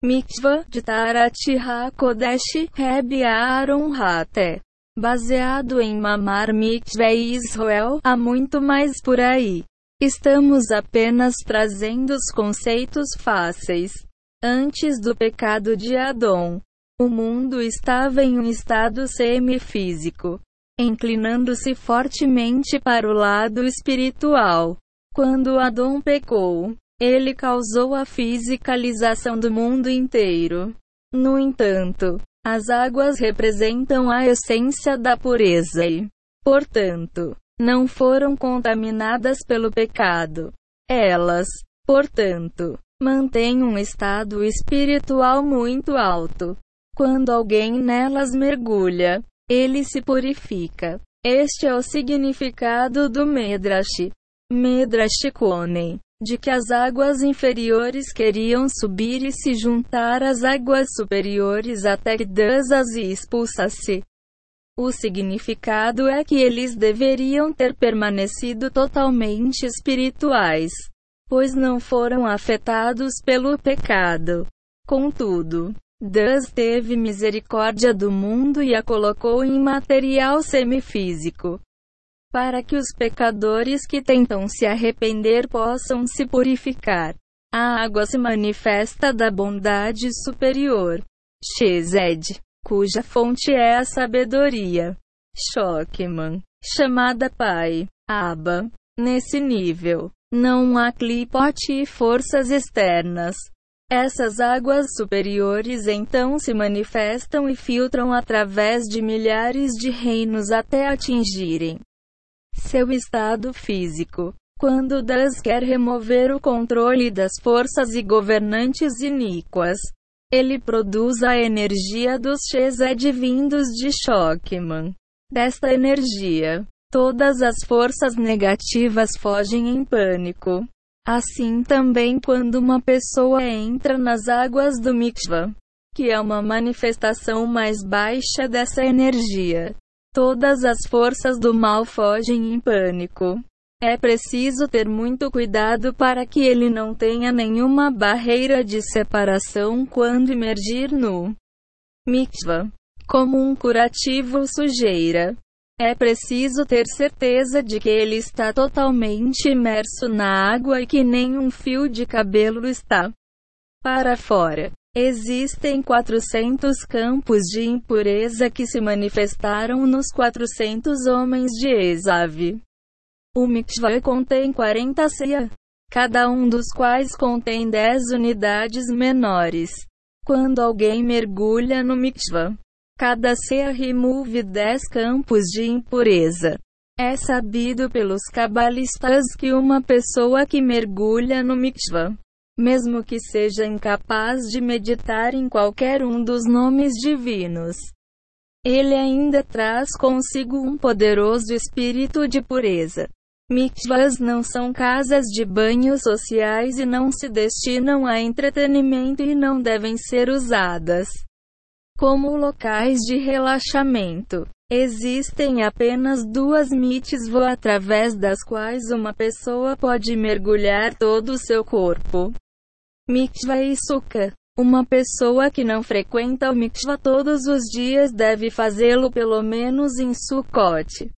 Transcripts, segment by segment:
Mikvah de Tarati HaKodesh, Reb Aaron Haté. Baseado em Mamar Mikveh Israel, há muito mais por aí. Estamos apenas trazendo os conceitos fáceis. Antes do pecado de Adão, o mundo estava em um estado semifísico, inclinando-se fortemente para o lado espiritual. Quando Adão pecou, ele causou a fisicalização do mundo inteiro. No entanto, as águas representam a essência da pureza e, portanto, não foram contaminadas pelo pecado. Elas, portanto, mantêm um estado espiritual muito alto. Quando alguém nelas mergulha, ele se purifica. Este é o significado do Medrash. Medrash Kone de que as águas inferiores queriam subir e se juntar às águas superiores até que Deus as expulsasse. O significado é que eles deveriam ter permanecido totalmente espirituais, pois não foram afetados pelo pecado. Contudo, Deus teve misericórdia do mundo e a colocou em material semifísico para que os pecadores que tentam se arrepender possam se purificar. A água se manifesta da bondade superior. Shezed, cuja fonte é a sabedoria. Shokman, chamada Pai. Abba. Nesse nível, não há clipote e forças externas. Essas águas superiores então se manifestam e filtram através de milhares de reinos até atingirem seu estado físico. Quando Deus quer remover o controle das forças e governantes iníquas, ele produz a energia dos Shezed vindos de Shokman. Desta energia, todas as forças negativas fogem em pânico. Assim também quando uma pessoa entra nas águas do Mikvah, que é uma manifestação mais baixa dessa energia, Todas as forças do mal fogem em pânico. É preciso ter muito cuidado para que ele não tenha nenhuma barreira de separação quando emergir no mikvah, como um curativo sujeira. É preciso ter certeza de que ele está totalmente imerso na água e que nenhum fio de cabelo está para fora. Existem 400 campos de impureza que se manifestaram nos 400 homens de Esav. O mikvah contém 40 seia, cada um dos quais contém 10 unidades menores. Quando alguém mergulha no mikvah, cada seia remove 10 campos de impureza. É sabido pelos cabalistas que uma pessoa que mergulha no mikvah mesmo que seja incapaz de meditar em qualquer um dos nomes divinos. Ele ainda traz consigo um poderoso espírito de pureza. Mikvahs não são casas de banho sociais e não se destinam a entretenimento e não devem ser usadas como locais de relaxamento. Existem apenas duas mitzvot através das quais uma pessoa pode mergulhar todo o seu corpo. Mikvah e Sukkah. Uma pessoa que não frequenta o mikvah todos os dias deve fazê-lo pelo menos em Sukkot.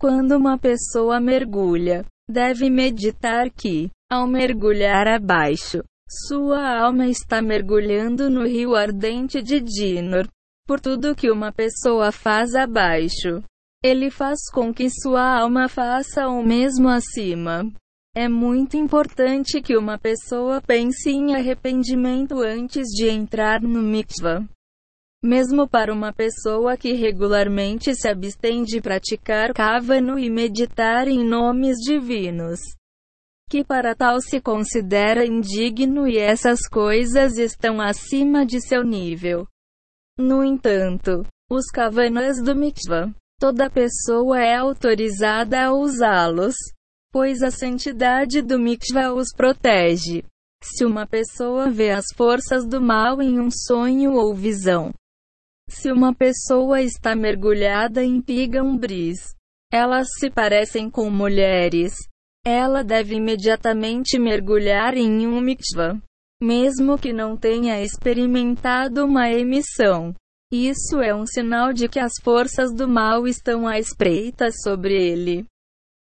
Quando uma pessoa mergulha, deve meditar que, ao mergulhar abaixo, sua alma está mergulhando no rio ardente de Dinor. Por tudo que uma pessoa faz abaixo, ele faz com que sua alma faça o mesmo acima. É muito importante que uma pessoa pense em arrependimento antes de entrar no mikvah. Mesmo para uma pessoa que regularmente se abstém de praticar kavano e meditar em nomes divinos, que para tal se considera indigno e essas coisas estão acima de seu nível. No entanto, os kavanas do mikvah, toda pessoa é autorizada a usá-los pois a santidade do mikvah os protege. Se uma pessoa vê as forças do mal em um sonho ou visão, se uma pessoa está mergulhada em pigambris, elas se parecem com mulheres, ela deve imediatamente mergulhar em um mikvah. mesmo que não tenha experimentado uma emissão. Isso é um sinal de que as forças do mal estão à espreita sobre ele,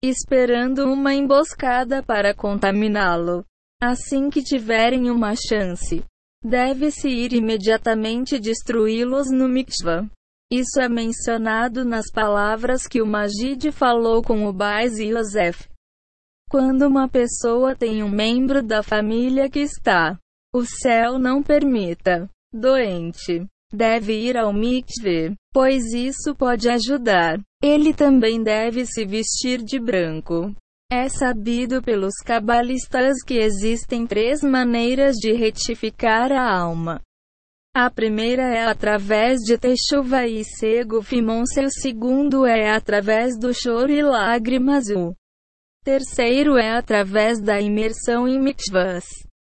esperando uma emboscada para contaminá-lo. Assim que tiverem uma chance, deve-se ir imediatamente destruí-los no mikvah. Isso é mencionado nas palavras que o Majid falou com o Bais e Yosef. Quando uma pessoa tem um membro da família que está, o céu não permita, doente, deve ir ao mikveh, pois isso pode ajudar. Ele também deve se vestir de branco. É sabido pelos cabalistas que existem três maneiras de retificar a alma. A primeira é através de Techuva e Sego Fimonse, o segundo é através do choro e lágrimas, o terceiro é através da imersão em mikvahs.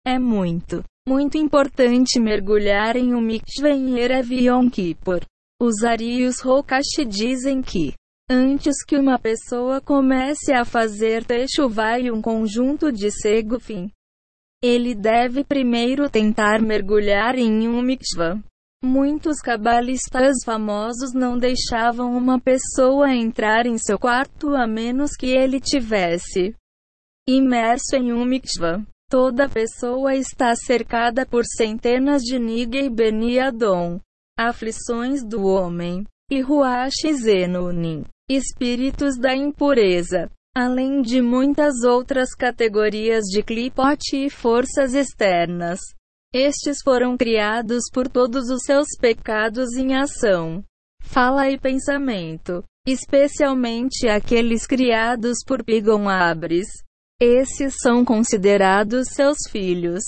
É muito, muito importante mergulhar em um mikvah em Erev Yom Kippur. Os Arios Rokashi dizem que, antes que uma pessoa comece a fazer Techuva e um conjunto de Segufim, ele deve primeiro tentar mergulhar em um mikvah. Muitos cabalistas famosos não deixavam uma pessoa entrar em seu quarto a menos que ele tivesse imerso em um mikvah. Toda pessoa está cercada por centenas de Nigei Beniadon, aflições do homem, e Ruach espíritos da impureza além de muitas outras categorias de clipote e forças externas. Estes foram criados por todos os seus pecados em ação, fala e pensamento, especialmente aqueles criados por Pigon Abres. Esses são considerados seus filhos.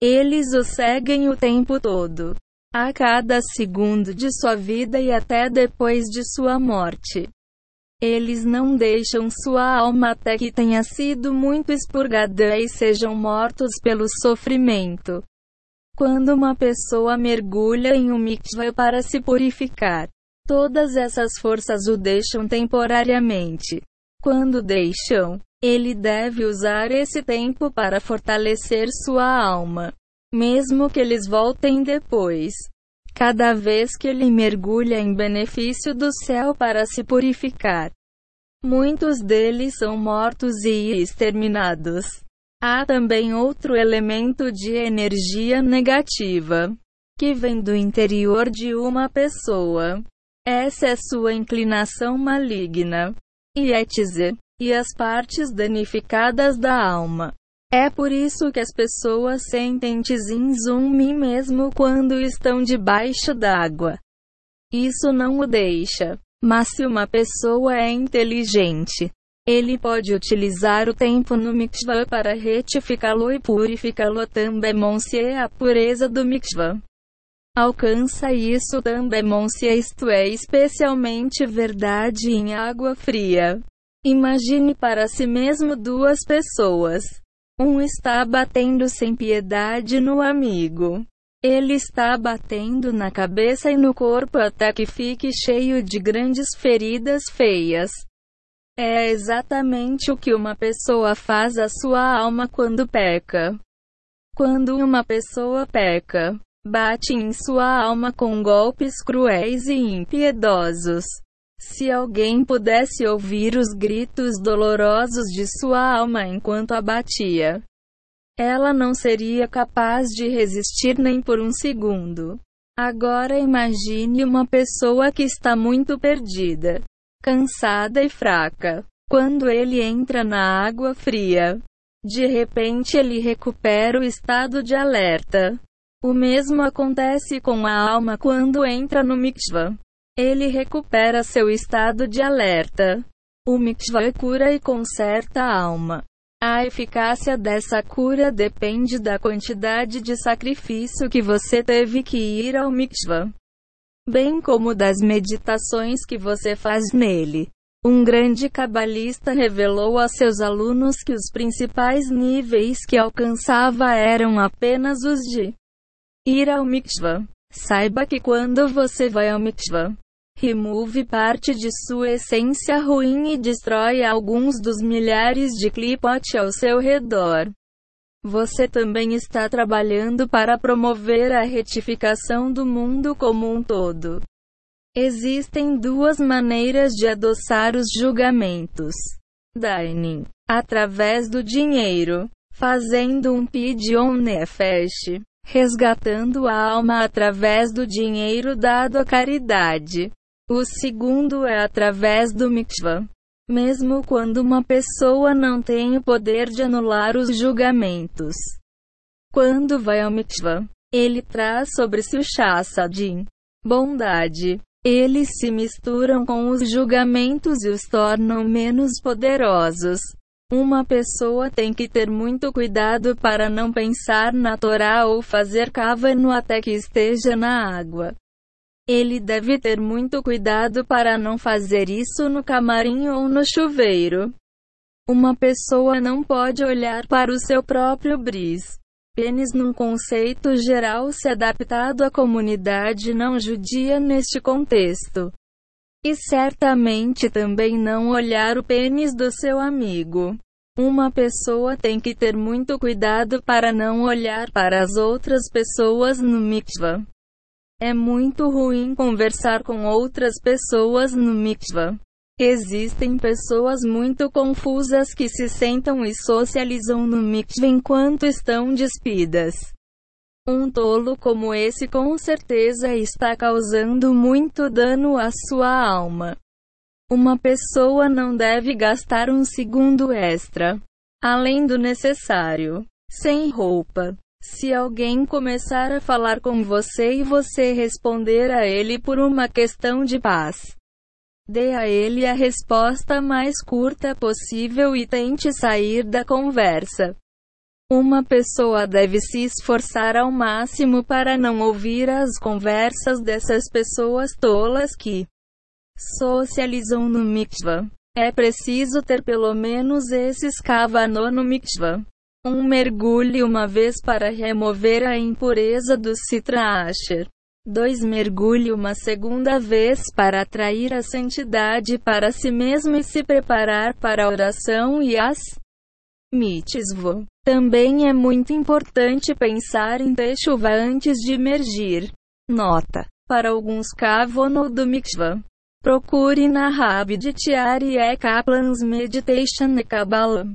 Eles o seguem o tempo todo, a cada segundo de sua vida e até depois de sua morte. Eles não deixam sua alma até que tenha sido muito expurgada e sejam mortos pelo sofrimento. Quando uma pessoa mergulha em um mikvah para se purificar, todas essas forças o deixam temporariamente. Quando deixam, ele deve usar esse tempo para fortalecer sua alma, mesmo que eles voltem depois. Cada vez que ele mergulha em benefício do céu para se purificar, muitos deles são mortos e exterminados. Há também outro elemento de energia negativa que vem do interior de uma pessoa. Essa é sua inclinação maligna. E etc. E as partes danificadas da alma. É por isso que as pessoas sentem tzimzum mesmo quando estão debaixo d'água. Isso não o deixa. Mas se uma pessoa é inteligente, ele pode utilizar o tempo no mikvah para retificá-lo e purificá-lo também. Monsieur a pureza do mikvah. Alcança isso também, Monsieur, isto é especialmente verdade em água fria. Imagine para si mesmo duas pessoas um está batendo sem piedade no amigo. Ele está batendo na cabeça e no corpo até que fique cheio de grandes feridas feias. É exatamente o que uma pessoa faz à sua alma quando peca. Quando uma pessoa peca, bate em sua alma com golpes cruéis e impiedosos. Se alguém pudesse ouvir os gritos dolorosos de sua alma enquanto a batia, ela não seria capaz de resistir nem por um segundo. Agora imagine uma pessoa que está muito perdida, cansada e fraca. Quando ele entra na água fria, de repente ele recupera o estado de alerta. O mesmo acontece com a alma quando entra no mikvah. Ele recupera seu estado de alerta. O mikvah cura e conserta a alma. A eficácia dessa cura depende da quantidade de sacrifício que você teve que ir ao mikvah, bem como das meditações que você faz nele. Um grande cabalista revelou a seus alunos que os principais níveis que alcançava eram apenas os de ir ao mikvah. Saiba que quando você vai ao mikvah, remove parte de sua essência ruim e destrói alguns dos milhares de clipote ao seu redor. você também está trabalhando para promover a retificação do mundo como um todo. Existem duas maneiras de adoçar os julgamentos. Dining. Através do dinheiro. Fazendo um pidion nefesh. Resgatando a alma através do dinheiro dado à caridade. O segundo é através do mikvah. Mesmo quando uma pessoa não tem o poder de anular os julgamentos. Quando vai ao mikvah, ele traz sobre si o chassadim, bondade. Eles se misturam com os julgamentos e os tornam menos poderosos. Uma pessoa tem que ter muito cuidado para não pensar na Torá ou fazer cavano até que esteja na água. Ele deve ter muito cuidado para não fazer isso no camarim ou no chuveiro. Uma pessoa não pode olhar para o seu próprio bris. Pênis num conceito geral se adaptado à comunidade não judia neste contexto. E certamente também não olhar o pênis do seu amigo. Uma pessoa tem que ter muito cuidado para não olhar para as outras pessoas no mikvah. É muito ruim conversar com outras pessoas no mikvah. Existem pessoas muito confusas que se sentam e socializam no mikvah enquanto estão despidas. Um tolo como esse com certeza está causando muito dano à sua alma. Uma pessoa não deve gastar um segundo extra, além do necessário, sem roupa, se alguém começar a falar com você e você responder a ele por uma questão de paz, dê a ele a resposta mais curta possível e tente sair da conversa. Uma pessoa deve se esforçar ao máximo para não ouvir as conversas dessas pessoas tolas que socializam no mikvah. É preciso ter pelo menos esses kavanot no mikvah. Um mergulhe uma vez para remover a impureza do Citra Asher. 2. Mergulhe uma segunda vez para atrair a santidade para si mesmo e se preparar para a oração e as mitzvot. Também é muito importante pensar em chuva antes de emergir. Nota: para alguns kavono do mikvah. Procure na Rab de Tiari e Meditation e Kabbalah.